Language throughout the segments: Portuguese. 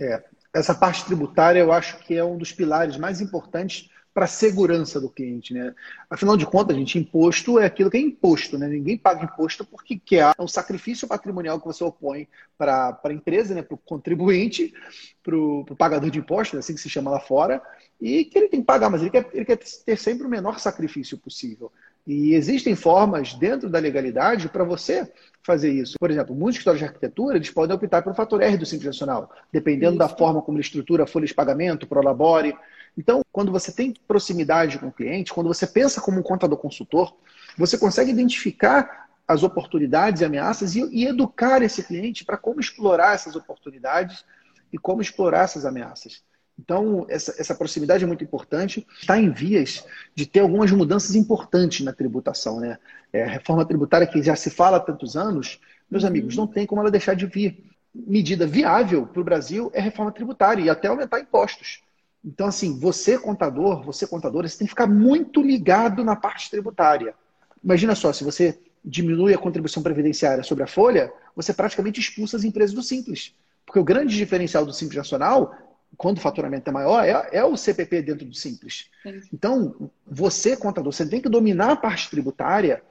É, essa parte tributária eu acho que é um dos pilares mais importantes para a segurança do cliente, né? Afinal de contas, gente, imposto é aquilo que é imposto, né? Ninguém paga imposto porque quer. É um sacrifício patrimonial que você opõe para a empresa, né? Para o contribuinte, para o pagador de impostos, assim que se chama lá fora, e que ele tem que pagar, mas ele quer, ele quer ter sempre o menor sacrifício possível. E existem formas dentro da legalidade para você fazer isso. Por exemplo, muitos escritórios de arquitetura eles podem optar pelo fator R do Simples Nacional, dependendo isso. da forma como ele estrutura a folha de pagamento, prolabore. Então, quando você tem proximidade com o cliente, quando você pensa como um contador consultor, você consegue identificar as oportunidades e ameaças e, e educar esse cliente para como explorar essas oportunidades e como explorar essas ameaças. Então, essa, essa, proximidade é muito importante. Está em vias de ter algumas mudanças importantes na tributação. Né? É, a reforma tributária que já se fala há tantos anos, meus uhum. amigos, não tem como ela deixar de vir. Medida viável para o Brasil é reforma tributária e até aumentar impostos. Então, assim, você contador, você contadora, você tem que ficar muito ligado na parte tributária. Imagina só, se você diminui a contribuição previdenciária sobre a folha, você praticamente expulsa as empresas do Simples. Porque o grande diferencial do Simples Nacional, quando o faturamento é maior, é, é o CPP dentro do Simples. Sim. Então, você, contador, você tem que dominar a parte tributária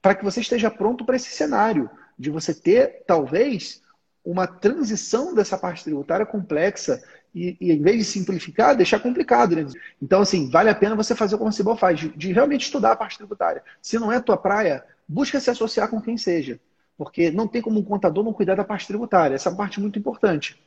para que você esteja pronto para esse cenário de você ter, talvez, uma transição dessa parte tributária complexa e, e, em vez de simplificar, deixar complicado. Né? Então, assim, vale a pena você fazer como o Cibol faz, de, de, realmente estudar a parte tributária. Se não é tua praia, busca se associar com quem seja. Porque não tem como um contador não cuidar da parte tributária. Essa é parte muito importante.